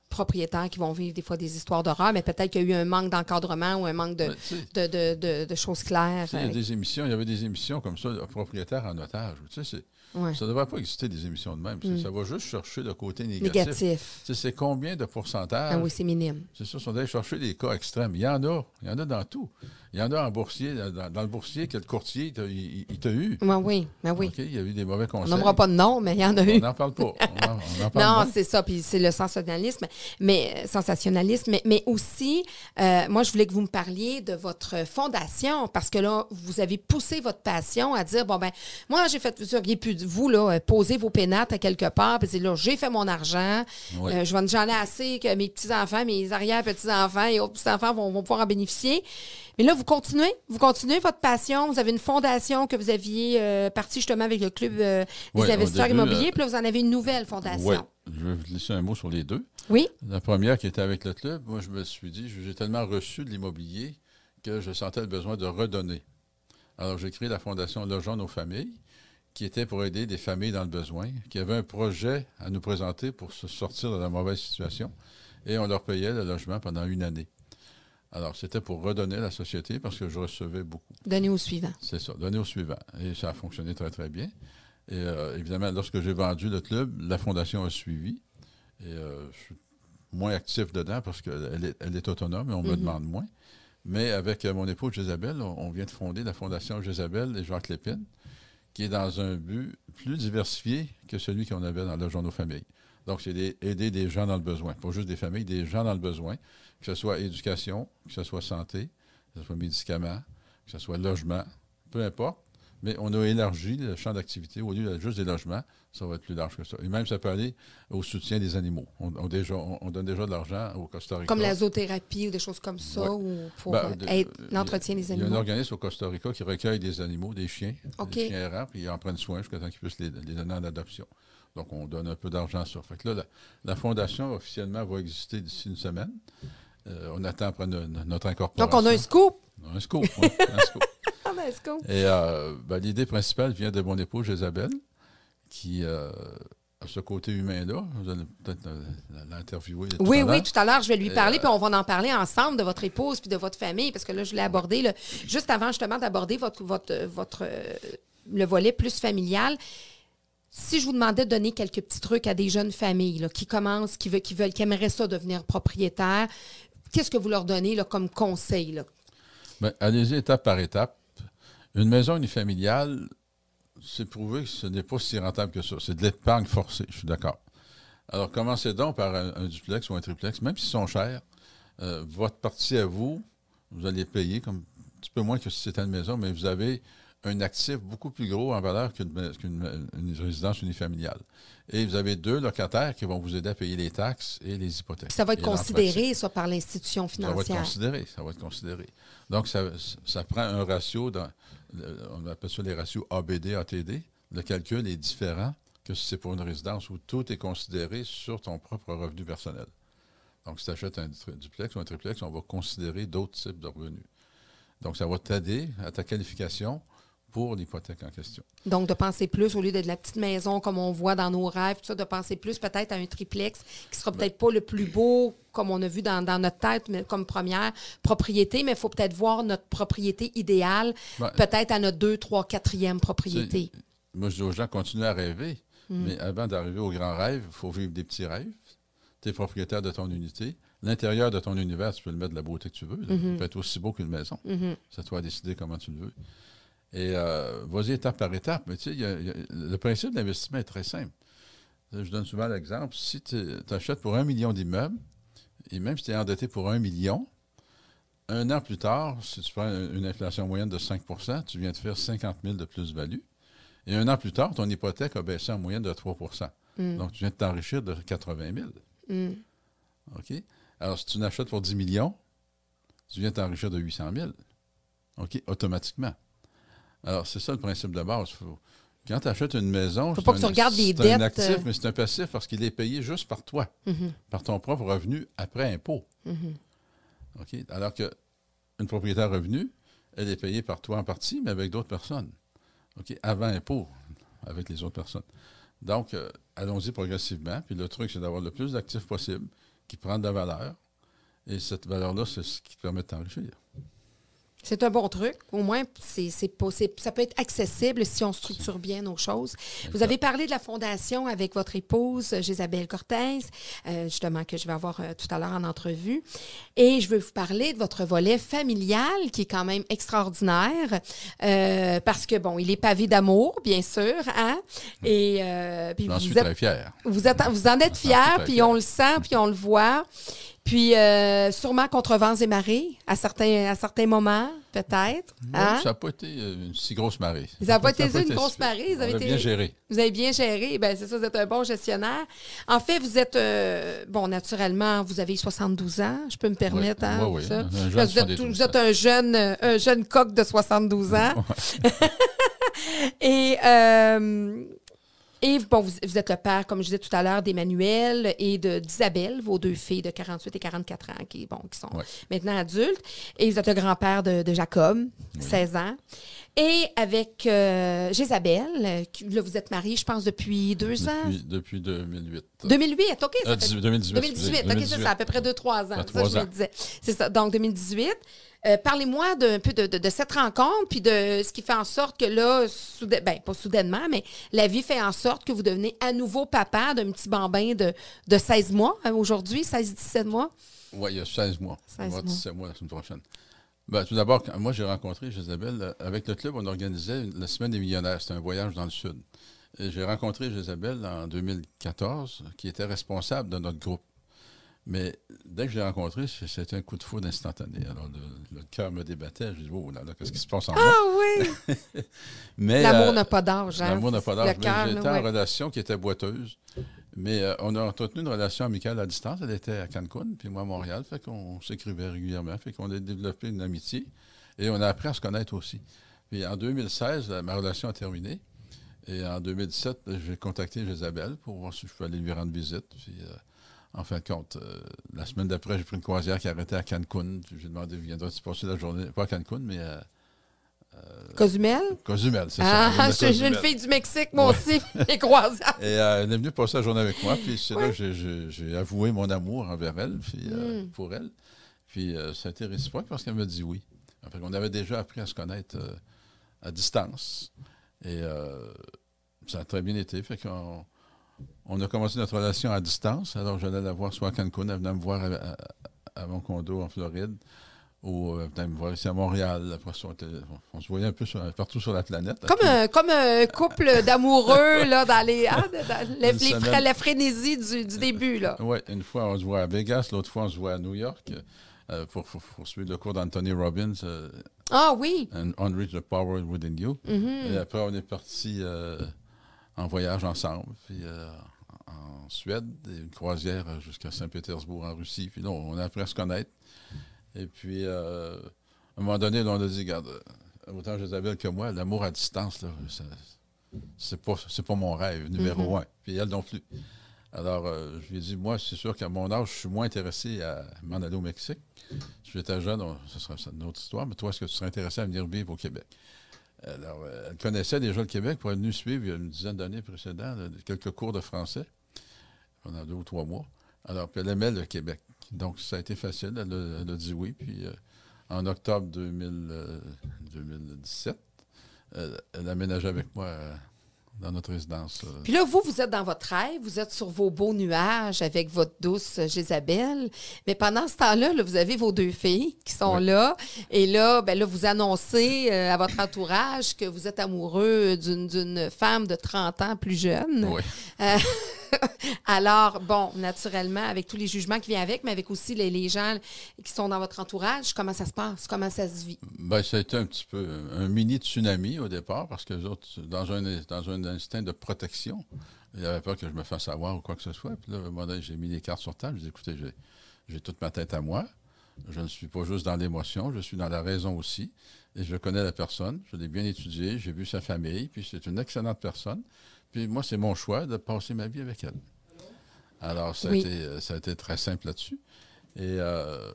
propriétaires qui vont vivre des fois des histoires d'horreur, mais peut-être qu'il y a eu un manque d'encadrement ou un manque de,
Ben,
de, de- choses claires.
il y a des émissions, il y avait des émissions comme ça, de propriétaires en otage. Tu sais,
ouais.
ça ne devrait pas exister des émissions de même.
Mm.
Ça va juste chercher le côté négatif.
Négatif.
Tu sais, c'est combien de pourcentage?
Ah oui, c'est minime.
C'est sûr, ils sont allés chercher des cas extrêmes. Il y en a. Il y en a dans tout. Il y en a en boursier. Dans, dans le boursier, que le courtier, il t'a- eu?
Oui, oui, ben oui.
OK? Il y a eu des mauvais
On
conseils.
nommera pas de nom, mais il y en a eu.
On n'en parle pas. On en, on en parle
Non, c'est ça, puis c'est le sensationnalisme, mais sensationnalisme, mais, mais aussi, euh, moi, je voulais que vous me parliez de votre fondation, parce que là, vous avez poussé votre passion à dire, bon, ben, moi, j'ai fait, vous auriez pu, vous, là, euh, poser vos pénates à quelque part, puis dire, là, j'ai fait mon argent,
Oui.
euh, je vais- j'en ai assez que mes petits-enfants, mes arrière-petits-enfants et autres petits-enfants vont, vont pouvoir en bénéficier. Mais là, vous continuez, vous continuez votre passion, vous avez une fondation que vous aviez euh, partie justement avec le Club euh, des investisseurs
début,
immobiliers,
euh,
puis là, vous en avez une nouvelle fondation.
Oui. Je vais vous laisser un mot sur les deux.
Oui?
La première qui était avec le club, moi, je me suis dit, j'ai tellement reçu de l'immobilier que je sentais le besoin de redonner. Alors, j'ai créé la Fondation Logeons nos familles, qui était pour aider des familles dans le besoin, qui avaient un projet à nous présenter pour se sortir de la mauvaise situation, et on leur payait le logement pendant une année. Alors, c'était pour redonner à la société parce que je recevais beaucoup.
Donner au suivant.
C'est ça, donner au suivant. Et ça a fonctionné très, très bien. Et euh, évidemment, lorsque j'ai vendu le club, la fondation a suivi. Et euh, je suis moins actif dedans parce qu'elle est, elle est autonome et on me
Mhm.
demande moins. Mais avec euh, mon épouse Isabelle, on, vient de fonder la fondation Isabelle et Jacques Lépine, qui est dans un but plus diversifié que celui qu'on avait dans le journal famille. Donc, c'est aider des gens dans le besoin. Pas juste des familles, des gens dans le besoin. Que ce soit éducation, que ce soit santé, que ce soit médicaments, que ce soit logement, peu importe. Mais on a élargi le champ d'activité. Au lieu de juste des logements, ça va être plus large que ça. Et même, ça peut aller au soutien des animaux. On, on déjà, on, on donne déjà de l'argent au Costa Rica.
Comme la zoothérapie ou des choses comme ça,
Ouais.
ou pour
Ben,
euh,
a-
l'entretien des
Il y a un
animaux.
organisme au Costa Rica qui recueille des animaux, des chiens, des chiens errants, puis ils en prennent soin jusqu'à temps qu'ils puissent les, les donner en adoption. Donc, on donne un peu d'argent sur. Fait que là, la, la fondation, officiellement, va exister d'ici une semaine. Euh, on attend après no- no- notre incorporation.
Donc, on a un scoop.
On a un scoop, un scoop.
Ah, ben, un scoop.
Et euh, ben, l'idée principale vient de mon épouse Isabelle, qui euh, a ce côté humain-là. Vous allez peut-être l'interviewer.
Oui, oui, tout à l'heure, je vais lui parler,
euh,
puis on va en parler ensemble de votre épouse puis de votre famille, parce que là, je l'ai abordé là, juste avant justement d'aborder votre, votre, votre, le volet plus familial. Si je vous demandais de donner quelques petits trucs à des jeunes familles là, qui commencent, qui veulent, qui veulent, qui aimeraient ça devenir propriétaires, qu'est-ce que vous leur donnez là, comme conseil?
Ben, allez-y étape par étape. Une maison unifamiliale, c'est prouvé que ce n'est pas si rentable que ça. C'est de l'épargne forcée, je suis d'accord. Alors, commencez donc par un, un duplex ou un triplex, même s'ils sont chers. euh, votre partie à vous, vous allez payer comme un petit peu moins que si c'était une maison, mais vous avez un actif beaucoup plus gros en valeur qu'une résidence unifamiliale. Et vous avez deux locataires qui vont vous aider à payer les taxes et les hypothèques.
Ça va être considéré, ça, par l'institution
Ça va être
financière.
considéré. Ça va être considéré. Donc, ça, ça prend un ratio, dans, on appelle ça les ratios ABD, ATD. Le calcul est différent que si c'est pour une résidence où tout est considéré sur ton propre revenu personnel. Donc, si tu achètes un duplex ou un triplex, on va considérer d'autres types de revenus. Donc, ça va t'aider à ta qualification pour l'hypothèque en question.
Donc, de penser plus, au lieu de la petite maison comme on voit dans nos rêves, tout ça, de penser plus peut-être à un triplex qui sera peut-être pas le plus beau comme on a vu dans, dans notre tête, mais comme première propriété, mais il faut peut-être voir notre propriété idéale,
Ben,
peut-être à notre deux, trois, quatrième propriété.
Moi, je dis aux gens, continuez à rêver.
Mm.
Mais avant d'arriver au grand rêve, il faut vivre des petits rêves. Tu es propriétaire de ton unité. L'intérieur de ton univers, tu peux le mettre de la beauté que tu veux.
Mm-hmm.
Il peut être aussi beau qu'une maison. C'est à toi de décider comment tu le veux. Et euh, vas-y étape par étape. Mais tu sais, il y a- il y a- le principe d'investissement est très simple. Je donne souvent l'exemple. Si tu achètes pour un million d'immeubles, et même si tu es endetté pour un million, un an plus tard, si tu prends une inflation moyenne de 5 tu viens de faire 50 000 de plus-value. Et un an plus tard, ton hypothèque a baissé en moyenne de 3% Donc, tu viens de t'enrichir de 80 000.
Mm.
OK? Alors, si tu n'achètes pour 10 millions, tu viens de t'enrichir de 800 000. OK? Automatiquement. Alors, c'est ça le principe de base. Faut- Quand tu achètes une maison, c'est
pas que
un-
tu regardes les
c'est un
dettes,
actif,
euh.
mais c'est un passif parce qu'il est payé juste par toi,
Mhm.
par ton propre revenu après impôt.
Mhm.
Alors que une propriété à revenu, elle est payée par toi en partie, mais avec d'autres personnes. OK? Avant impôt, avec les autres personnes. Donc, euh, allons-y progressivement. Puis le truc, c'est d'avoir le plus d'actifs possible qui prennent de la valeur. Et cette valeur-là, c'est ce qui te permet de t'enrichir.
C'est un bon truc. Au moins, c'est, c'est c'est- ça peut être accessible si on structure bien nos choses. Vous avez parlé de la fondation avec votre épouse, euh, Gisabelle Cortez, euh, justement, que je vais avoir euh, tout à l'heure en entrevue. Et je veux vous parler de votre volet familial, qui est quand même extraordinaire, euh, parce que, bon, il est pavé d'amour, bien sûr, hein? Et euh, puis
J'en
vous
suis
êtes
très fier.
vous, êtes, vous en êtes
très
puis
fier.
on le sent, puis on le voit. Puis euh, sûrement contre vents et marées, à certains, à certains moments, peut-être. hein?
Ça n'a pas été euh, une si grosse marée.
Ça n'a pas été une grosse marée, vous avez été-
bien géré.
Vous avez bien géré. Ben, c'est ça, vous êtes un bon gestionnaire. En fait, vous êtes, euh, bon, naturellement, vous avez 72 ans, je peux me permettre.
Oui,
hein,
oui,
ça?
Jeune
vous, êtes,
72
tout- vous êtes un jeune, un jeune coq de 72 ans. Et euh, Et bon, vous, vous êtes le père, comme je disais tout à l'heure, d'Emmanuel et de- d'Isabelle, vos deux filles de 48 et 44 ans, qui, bon, qui sont
Ouais.
maintenant adultes. Et vous êtes le grand-père de, de Jacob, 16 ans. Et avec euh, Jézabel, euh, là, vous êtes mariés, je pense, depuis deux ans?
Depuis, depuis 2008.
2008, OK. ça
Euh,
fait-
18, 2018.
2018,
excusez,
OK, c'est ça, à peu près 2-3 ans.
Ça trois
je me disais. C'est ça, donc 2018. Euh, Parlez-moi d'un peu de, de- de cette rencontre, puis de ce qui fait en sorte que là, soudain, ben, pas soudainement, mais la vie fait en sorte que vous devenez à nouveau papa d'un petit bambin de, de 16 mois hein, aujourd'hui, 16-17 mois?
Oui, il y a 16 mois.
16
Il va y avoir
mois.
17 mois la semaine prochaine. Ben, tout d'abord, moi, j'ai rencontré Isabelle. euh, Avec le club, on organisait la semaine des millionnaires. C'était un voyage dans le Sud. J'ai rencontré Isabelle en 2014, qui était responsable de notre groupe. Mais dès que je l'ai rencontré, c'était un coup de foudre instantané. Alors, le, le cœur me débattait. Je dis, oh là là, qu'est-ce qui se passe en moi?
Ah oui!
Mais,
L'amour
euh,
n'a pas d'âge. Hein?
L'amour n'a pas d'âge. J'étais
ouais.
en relation qui était boiteuse. Mais euh, on a entretenu une relation amicale à distance. Elle était à Cancun, puis moi à Montréal. Fait qu'on s'écrivait régulièrement. Fait qu'on a développé une amitié. Et on a appris à se connaître aussi. Puis en 2016, euh, ma relation a terminé. Et en 2017, euh, j'ai contacté Isabelle pour voir si je pouvais aller lui rendre visite. Puis, euh, en fin de compte, euh, la semaine d'après, j'ai pris une croisière qui arrêtait à Cancun. J'ai demandé, viendras-tu passer la journée, pas à Cancun, mais à
Cozumel?
Cozumel, c'est
Ah,
ça. À
j'ai j'ai une fille du Mexique, moi
Ouais.
aussi, les croisières.
Et euh, elle est venue passer la journée avec moi, puis c'est là que j'ai- avoué mon amour envers elle, puis, euh,
Mm.
pour elle. Puis euh, ça a été réciproque parce qu'elle m'a dit oui. En fait, on avait déjà appris à se connaître euh, à distance. Et euh, ça a très bien été. Fait qu'on on a commencé notre relation à distance. Alors j'allais la voir soit à Cancun, elle venait me voir à, à- à mon condo en Floride, ou euh, elle venait me voir ici à Montréal. Après on, se voyait un peu sur- partout sur la planète.
Comme un, comme un couple d'amoureux, là, dans les, hein, dans les- fra- la frénésie du, du début, là.
Oui, une fois, on se voit à Vegas, l'autre fois, on se voit à New York euh, pour, pour- pour suivre le cours d'Anthony Robbins, euh,
Ah oui.
And Unreach the Power Within You.
Mhm.
Et après, on est parti euh, en voyage ensemble, puis euh, en Suède, et une croisière jusqu'à Saint-Pétersbourg en Russie. Puis là, on a appris à se connaître. Et puis, euh, à un moment donné, là, on a dit, regarde, autant Isabelle que moi, l'amour à distance, là, c'est pas, c'est pas mon rêve, numéro un. Puis elle non plus. Alors, euh, je lui ai dit, moi, c'est sûr qu'à mon âge, je suis moins intéressé à m'en aller au Mexique. Si j'étais jeune, on- ce serait une autre histoire, mais toi, est-ce que tu serais intéressé à venir vivre au Québec? Alors, euh, elle connaissait déjà le Québec pour être venue suivre il y a une dizaine d'années précédentes quelques cours de français pendant deux ou trois mois. Alors, puis elle aimait le Québec. Donc, ça a été facile. Elle a, elle a dit oui. Puis, euh, en octobre 2000, euh, 2017, euh, elle a aménagé avec moi dans notre résidence. euh,
Puis là, vous, vous êtes dans votre rêve, vous êtes sur vos beaux nuages avec votre douce euh, Jézabel. Mais pendant ce temps-là, là, vous avez vos deux filles qui sont
Oui.
là. Et là, ben là, vous annoncez euh, à votre entourage que vous êtes amoureux d'une, d'une femme de 30 ans plus jeune.
oui.
Euh, alors, bon, naturellement, avec tous les jugements qui viennent avec, mais avec aussi les, gens qui sont dans votre entourage, comment ça se passe? Comment ça se vit?
Ben, ça a été un petit peu un mini tsunami au départ, parce que dans un, instinct de protection, il avait peur que je me fasse avoir ou quoi que ce soit. Puis là, donné, j'ai mis les cartes sur table. J'ai dit, écoutez, j'ai toute ma tête à moi. Je ne suis pas juste dans l'émotion, je suis dans la raison aussi. Et je connais la personne, je l'ai bien étudiée, j'ai vu sa famille, puis c'est une excellente personne. Puis moi, c'est mon choix de passer ma vie avec elle. Alors, ça,
Oui.
a, été, euh, ça a été très simple là-dessus. Et euh,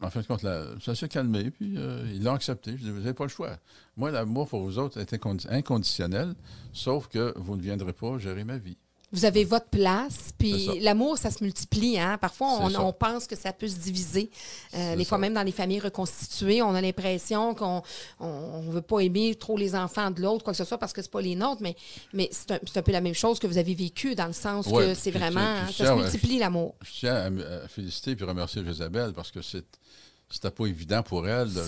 en fin de compte, là, ça s'est calmé, puis euh, ils l'ont accepté. Je dis, vous n'avez pas le choix. Moi, l'amour pour vous autres est incondi- inconditionnel, sauf que vous ne viendrez pas gérer ma vie.
Vous avez votre place, puis l'amour, ça se multiplie. Hein? Parfois, on, pense que ça peut se diviser. Euh, des fois,
ça.
même dans les familles reconstituées, on a l'impression qu'on ne veut pas aimer trop les enfants de l'autre, quoi que ce soit, parce que c'est pas les nôtres, mais, mais c'est un, peu la même chose que vous avez vécu, dans le sens
Ouais,
que c'est vraiment... ça se multiplie, l'amour.
Je tiens à, féliciter et remercier Isabelle parce que c'est, c'était pas évident pour elle de,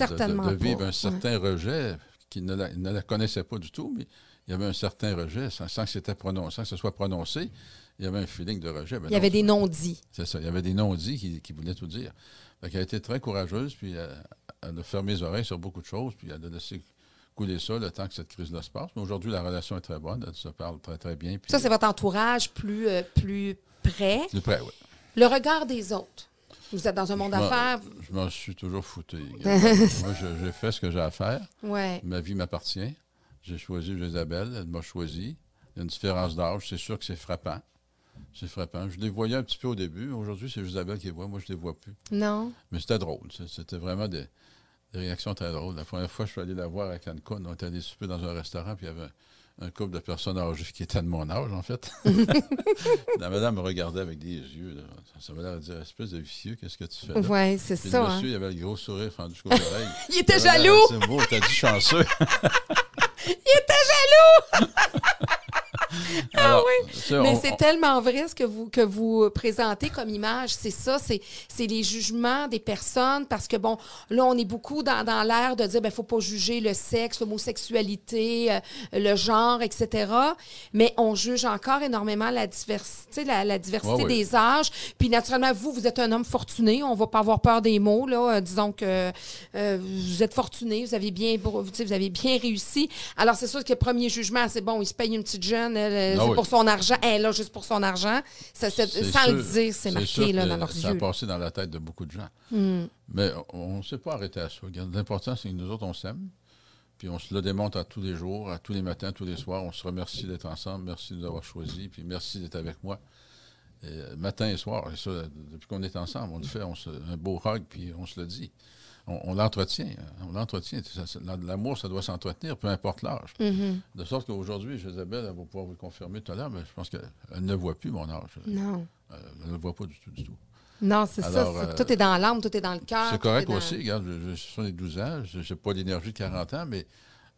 vivre
pas,
un certain rejet qui ne la, ne la connaissait pas du tout, mais il y avait un certain rejet sans, sans que, c'était prononcé, sans que ce soit prononcé. Il y avait un feeling de rejet. Ben
Il y avait des non-dits.
C'est ça. Il y avait des non-dits qui, qui voulaient tout dire. Fait elle a été très courageuse, puis euh, elle a fermé les oreilles sur beaucoup de choses, puis elle a laissé couler ça le temps que cette crise-là se passe. Mais aujourd'hui, la relation est très bonne. Elle se parle très, très bien. Puis,
Ça, c'est votre entourage plus, euh, plus près?
plus près, oui.
Le regard des autres. Vous êtes dans un monde d'affaires.
Je m'en suis toujours foutu. Moi, j'ai fait ce que j'ai à faire.
Ouais.
Ma vie m'appartient. J'ai choisi Isabelle, elle m'a choisi. Il y a une différence d'âge. C'est sûr que c'est frappant. C'est frappant. Je les voyais un petit peu au début. Aujourd'hui, c'est Isabelle qui les voit. Moi, je ne les vois plus.
Non.
Mais c'était drôle. C'était vraiment des, réactions très drôles. La première fois, je suis allé la voir à Cancun. On était allé souper dans un restaurant, puis il y avait un, couple de personnes âgées qui étaient de mon âge, en fait. la madame me regardait avec des yeux. Ça m'a l'air de dire espèce de vicieux, qu'est-ce que tu fais?
Oui, c'est ça.
Le monsieur,
hein.
il avait le gros sourire fendu jusqu'aux oreilles.
il était jaloux!
C'est beau, t'as dit chanceux.
il était jaloux! ah oui. Mais c'est tellement vrai ce que vous, que vous présentez comme image. C'est ça, c'est les jugements des personnes parce que, bon, là, on est beaucoup dans, dans l'ère de dire, il ben, ne faut pas juger le sexe, l'homosexualité, euh, le genre, etc. Mais on juge encore énormément la diversité, la, diversité des âges. Puis, naturellement, vous, vous êtes un homme fortuné. On ne va pas avoir peur des mots, là. Euh, disons que euh, vous êtes fortuné, vous avez bien, vous avez bien réussi. Alors, c'est sûr que le premier jugement, c'est bon, il se paye une petite jeune, ah c'est pour son argent. Elle est là juste pour son argent. Ça, sans le dire, c'est marqué là, dans leurs
yeux. Ça a passé dans la tête de beaucoup de gens. Hmm. Mais on ne s'est pas arrêté à ça. L'important, c'est que nous autres, on s'aime. Puis on se le démontre à tous les jours, à tous les matins, tous les soirs. On se remercie d'être ensemble. Merci de nous avoir choisis. Puis merci d'être avec moi. Euh, matin et soir, depuis qu'on est ensemble, on le fait, on se, un beau hug, puis on se le dit on, l'entretient. Hein. On l'entretient. L'amour, ça doit s'entretenir, peu importe l'âge.
Mm-hmm.
De sorte qu'aujourd'hui, Isabelle, elle va pouvoir vous le confirmer tout à l'heure, mais je pense qu'elle ne voit plus mon âge.
Non.
Euh, elle ne le voit pas du tout, du tout.
Non, c'est ça. Euh, tout est dans l'âme, tout est dans le cœur.
C'est correct aussi. Regarde, je, suis les 12 ans, je n'ai pas d'énergie de 40 ans, mais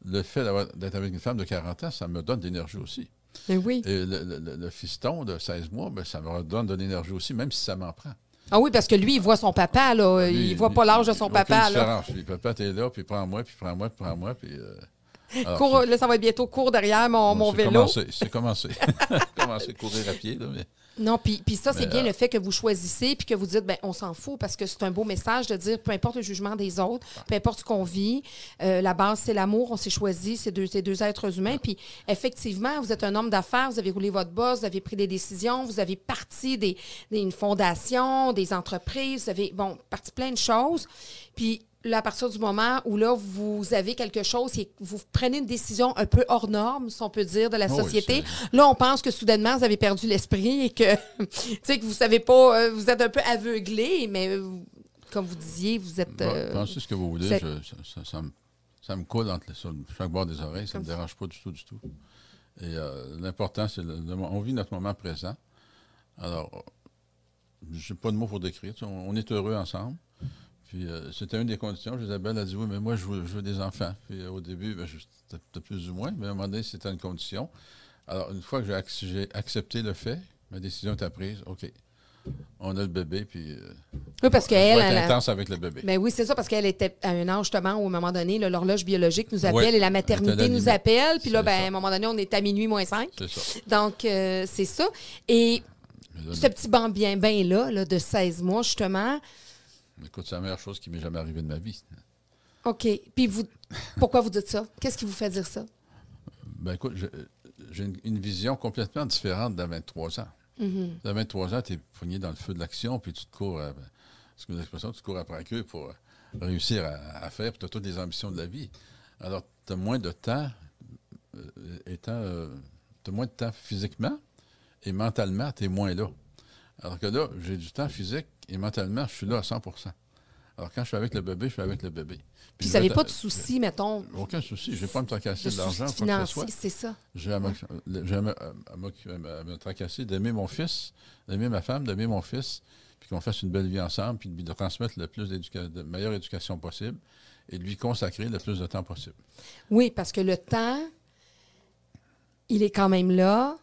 le fait d'être avec une femme de 40 ans, ça me donne de l'énergie aussi.
Et oui.
Et le, fiston de 16 mois, ben, ça me donne de l'énergie aussi, même si ça m'en prend.
Ah oui, parce que lui, il voit son papa, là. il voit pas l'âge de son papa, là.
Puis papa, t'es là, puis prends-moi, puis prends-moi, puis prends-moi, puis...
Euh, cours, là, ça va être bientôt court derrière mon, mon vélo.
C'est commencé. C'est commencé. à courir à pied, là, mais...
Non, puis, ça, c'est bien le fait que vous choisissez puis que vous dites, ben on s'en fout parce que c'est un beau message de dire, peu importe le jugement des autres, peu importe ce qu'on vit, euh, la base, c'est l'amour, on s'est choisi, c'est deux, deux êtres humains. Puis effectivement, vous êtes un homme d'affaires, vous avez roulé votre boss, vous avez pris des décisions, vous avez parti des, des fondation, des entreprises, vous avez, bon, parti plein de choses. Puis là, à partir du moment où là, vous avez quelque chose, et vous prenez une décision un peu hors norme, si on peut dire, de la oh société, là, on pense que soudainement, vous avez perdu l'esprit et que, tu sais, que vous savez pas, euh, vous êtes un peu aveuglé, mais comme vous disiez, vous êtes...
Euh, pensez ce que vous voulez, ça, me, coule entre sur chaque bord des oreilles, ça ne me dérange pas du tout, du tout. Et euh, l'important, c'est, on vit notre moment présent. Alors, je n'ai pas de mots pour décrire, on est heureux ensemble. Puis euh, c'était une des conditions. Isabelle a dit Oui, mais moi, je veux, des enfants. Puis euh, au début, ben, c'était plus ou moins, mais à un moment donné, c'était une condition. Alors, une fois que j'ai accepté le fait, ma décision était prise. OK. On a le bébé, puis. Euh,
oui, parce qu'elle. Elle
intense avec le bébé.
Mais ben oui, c'est ça, parce qu'elle était à un âge, justement, où à un moment donné, l'horloge biologique nous appelle et la maternité nous appelle. Puis là, ben, à un moment donné, on est à minuit moins 5.
C'est ça.
Donc, c'est ça. Et ce petit bambien-bain-là, là, de 16 mois, justement,
Écoute, c'est la meilleure chose qui m'est jamais arrivée de ma vie.
OK. Puis vous, pourquoi vous dites ça? Qu'est-ce qui vous fait dire ça?
Ben écoute, j'ai une, vision complètement différente d'à 23 ans. Mm 23 ans, tu es poigné dans le feu de l'action, puis tu te cours, euh, ben, l'expression, tu te cours après queue pour euh, réussir à, faire, puis tu as toutes les ambitions de la vie. Alors, tu as moins de temps, euh, étant, tu as moins de temps physiquement, et mentalement, tu es moins là. Alors que là, j'ai du temps physique et mentalement, je suis là à 100% Alors quand je suis avec le bébé, je suis avec le bébé.
Puis, vous n'avez pas de soucis, mettons.
Aucun souci. Je n'ai pas à me tracasser de l'argent, soit.
c'est ça.
J'ai à, me tracasser d'aimer mon fils, d'aimer ma femme, d'aimer mon fils, puis qu'on fasse une belle vie ensemble, puis de transmettre le plus de meilleure éducation possible et de lui consacrer le plus de temps possible.
Oui, parce que le temps, il est quand même là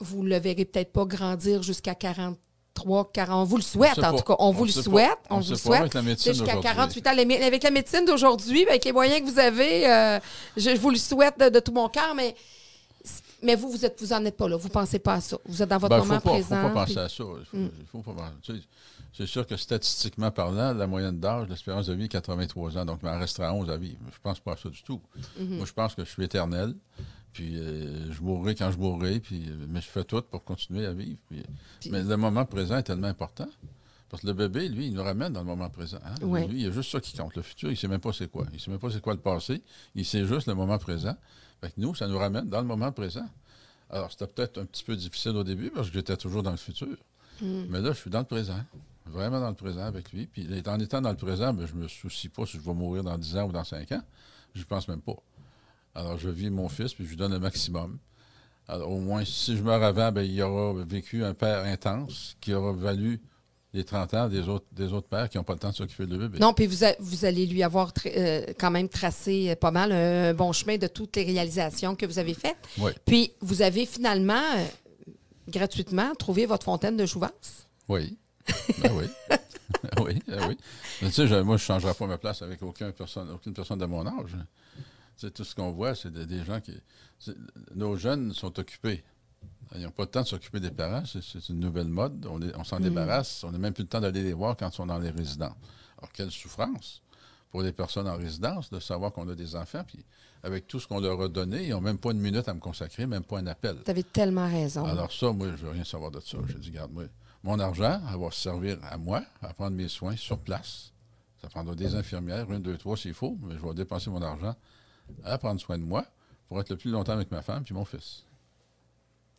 vous ne le verrez peut-être pas grandir jusqu'à 43, 40. On vous le souhaite, en tout cas. On, vous le souhaite. on, vous le souhaite. Jusqu'à 48 ans. Avec la médecine d'aujourd'hui, avec les moyens que vous avez, euh, je vous le souhaite de, tout mon cœur, mais. Mais vous, vous êtes, vous en êtes pas là. Vous ne pensez pas à ça. Vous êtes dans votre ben, moment présent.
Il ne faut pas penser à ça. Mm. C'est sûr que statistiquement parlant, la moyenne d'âge, l'espérance de vie est 83 ans. Donc, il m'en restera 11 à vivre. Je ne pense pas à ça du tout. Mm-hmm. Moi, je pense que je suis éternel. Puis euh, je mourrai quand je mourrai, puis, euh, mais je fais tout pour continuer à vivre. mais le moment présent est tellement important. Parce que le bébé, lui, il nous ramène dans le moment présent. Hein. Lui, il y a juste ça qui compte. Le futur, il ne sait même pas c'est quoi. Il ne sait même pas c'est quoi le passé. Il sait juste le moment présent. Fait que nous, ça nous ramène dans le moment présent. Alors, c'était peut-être un petit peu difficile au début parce que j'étais toujours dans le futur.
Hmm.
Mais là, je suis dans le présent. Vraiment dans le présent avec lui. Puis en étant dans le présent, ben, je ne me soucie pas si je vais mourir dans 10 ans ou dans 5 ans. Je pense même pas. Alors, je vis mon fils, puis je lui donne le maximum. Alors, au moins, si je meurs avant, ben, il aura vécu un père intense qui aura valu les 30 ans des autres, des autres pères qui n'ont pas le temps de s'occuper de bébé.
Non, puis vous, vous allez lui avoir euh, quand même tracé pas mal un bon chemin de toutes les réalisations que vous avez faites.
Oui.
Puis vous avez finalement, euh, gratuitement, trouvé votre fontaine de jouvence.
Oui. Ben oui. oui, ben oui. Mais tu sais, moi, je ne changerai pas ma place avec aucune personne, aucune personne de mon âge. C'est tout ce qu'on voit, c'est des, gens qui. Nos jeunes sont occupés. Ils n'ont pas le temps de s'occuper des parents. C'est une nouvelle mode. On, s'en mm. débarrasse. On n'a même plus le temps d'aller les voir quand ils sont dans les résidences. Alors, quelle souffrance pour les personnes en résidence de savoir qu'on a des enfants. Puis, avec tout ce qu'on leur a donné, ils n'ont même pas une minute à me consacrer, même pas un appel.
Tu avais tellement raison.
Alors, ça, moi, je ne veux rien savoir de ça. J'ai dit, garde, moi, mon argent, elle va servir à moi, à prendre mes soins sur place. Ça prendra des infirmières, une, deux, trois s'il faut, mais je vais dépenser mon argent à prendre soin de moi pour être le plus longtemps avec ma femme puis mon fils.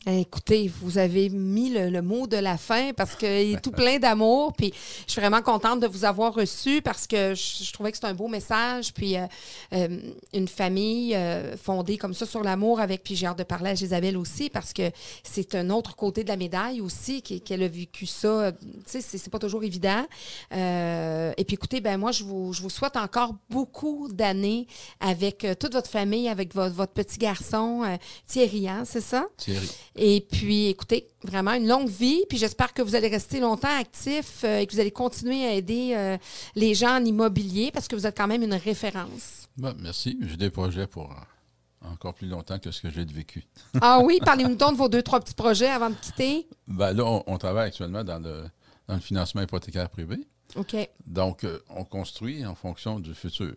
Écoutez, vous avez mis le, mot de la fin parce qu'il est tout plein d'amour. Puis je suis vraiment contente de vous avoir reçu parce que je, trouvais que c'est un beau message. Puis euh, euh, une famille euh, fondée comme ça sur l'amour avec. Puis j'ai hâte de parler à Gisabelle aussi parce que c'est un autre côté de la médaille aussi qu'elle a vécu ça. Tu sais, c'est pas toujours évident. et puis écoutez, ben moi, je vous, souhaite encore beaucoup d'années avec toute votre famille, avec votre, votre petit garçon Thierry, hein, c'est ça?
Thierry.
Et puis, écoutez, vraiment une longue vie. Puis j'espère que vous allez rester longtemps actif euh, et que vous allez continuer à aider euh, les gens en immobilier parce que vous êtes quand même une référence.
Ben, merci. J'ai des projets pour euh, encore plus longtemps que ce que j'ai vécu.
ah oui, parlez-nous donc de vos deux, trois petits projets avant de quitter.
Ben là, on, travaille actuellement dans le, dans le financement hypothécaire privé.
OK.
Donc, on construit en fonction du futur.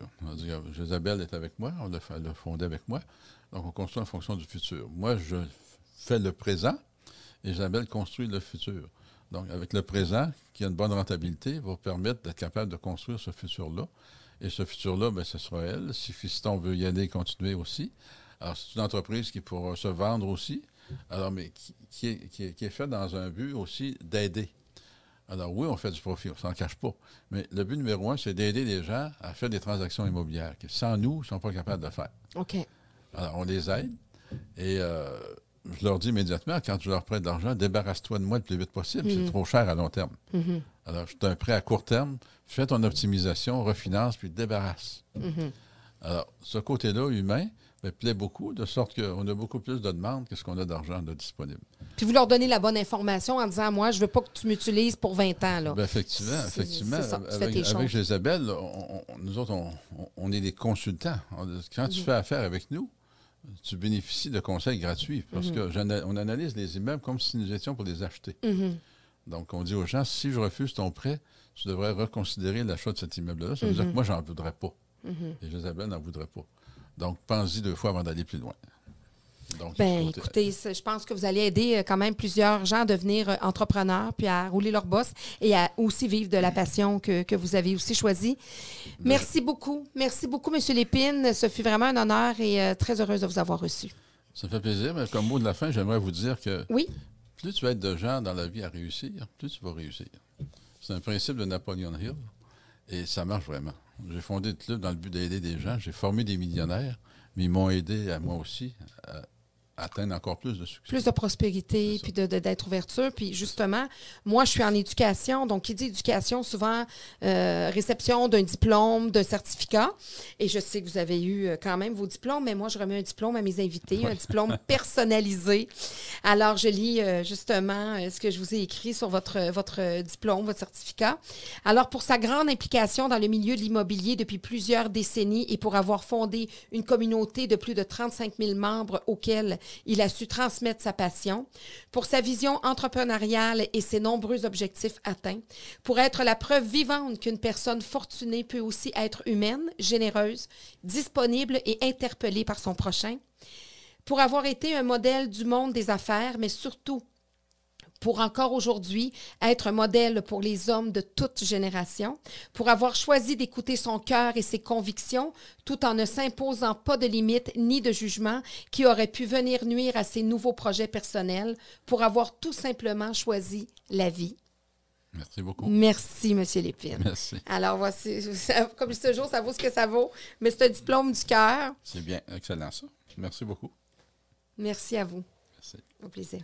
Josabelle est avec moi, on l'a fondé avec moi. Donc, on construit en fonction du futur. Moi, je fait le présent et Isabelle construit le futur. Donc, avec le présent, qui a une bonne rentabilité, va permettre d'être capable de construire ce futur-là. Et ce futur-là, bien, ce sera elle. Si Fiston veut y aller, continuer aussi. Alors, c'est une entreprise qui pourra se vendre aussi, alors, mais qui, est, qui, est, faite dans un but aussi d'aider. Alors, oui, on fait du profit, on ne s'en cache pas. Mais le but numéro un, c'est d'aider les gens à faire des transactions immobilières que sans nous, ils ne sont pas capables de faire.
OK.
Alors, on les aide. Et euh, je leur dis immédiatement, quand je leur prête de l'argent, débarrasse-toi de moi le plus vite possible. C'est mhm. trop cher à long terme. Mhm. Alors, je un prêt à court terme, fais ton optimisation, refinance, puis débarrasse. Mhm. Alors, ce côté-là, humain, me plaît beaucoup, de sorte qu'on a beaucoup plus de demandes que ce qu'on a d'argent de disponible.
Puis vous leur donnez la bonne information en disant, moi, je ne veux pas que tu m'utilises pour 20 ans. Là.
Bien, effectivement, effectivement. avec, avec Isabelle, nous autres, on, est des consultants. Quand tu fais affaire avec nous, tu bénéficies de conseils gratuits parce mhm. qu'on analyse les immeubles comme si nous étions pour les acheter. Mhm. Donc, on dit aux gens, si je refuse ton prêt, tu devrais reconsidérer l'achat de cet immeuble-là. Ça veut dire que mhm. moi, j'en voudrais pas. Et Josabelle n'en voudrait pas. Donc, pense-y deux fois avant d'aller plus loin.
Ben, écoutez, je pense que vous allez aider euh, quand même plusieurs gens à devenir euh, entrepreneurs, puis à rouler leur boss et à aussi vivre de la passion que, que vous avez aussi choisie. Ben, Merci beaucoup. Merci beaucoup, M. Lépine. Ce fut vraiment un honneur et euh, très heureuse de vous avoir reçu.
Ça fait plaisir, mais comme mot de la fin, j'aimerais vous dire que
oui?
plus tu vas être de gens dans la vie à réussir, plus tu vas réussir. C'est un principe de Napoleon Hill et ça marche vraiment. J'ai fondé le club dans le but d'aider des gens. J'ai formé des millionnaires, mais ils m'ont aidé à moi aussi à atteindre encore plus de succès.
Plus de prospérité, puis d'être ouverture. Puis justement, moi, je suis en éducation. Donc, qui dit éducation, souvent, euh, réception d'un diplôme, d'un certificat. Et je sais que vous avez eu euh, quand même vos diplômes, mais moi, je remets un diplôme à mes invités, un diplôme personnalisé. Alors, je lis euh, justement ce que je vous ai écrit sur votre, votre diplôme, votre certificat. Alors, pour sa grande implication dans le milieu de l'immobilier depuis plusieurs décennies et pour avoir fondé une communauté de plus de 35 000 membres auxquels il a su transmettre sa passion, pour sa vision entrepreneuriale et ses nombreux objectifs atteints, pour être la preuve vivante qu'une personne fortunée peut aussi être humaine, généreuse, disponible et interpellée par son prochain, pour avoir été un modèle du monde des affaires, mais surtout pour encore aujourd'hui être un modèle pour les hommes de toute génération, pour avoir choisi d'écouter son cœur et ses convictions tout en ne s'imposant pas de limites ni de jugements qui auraient pu venir nuire à ses nouveaux projets personnels, pour avoir tout simplement choisi la vie.
Merci beaucoup.
Merci, M. Lépine.
Merci.
Alors, voici, comme je dis toujours, ça vaut ce que ça vaut, mais c'est un diplôme du cœur.
C'est bien, excellent ça. Merci beaucoup.
Merci à vous.
Merci.
Au plaisir.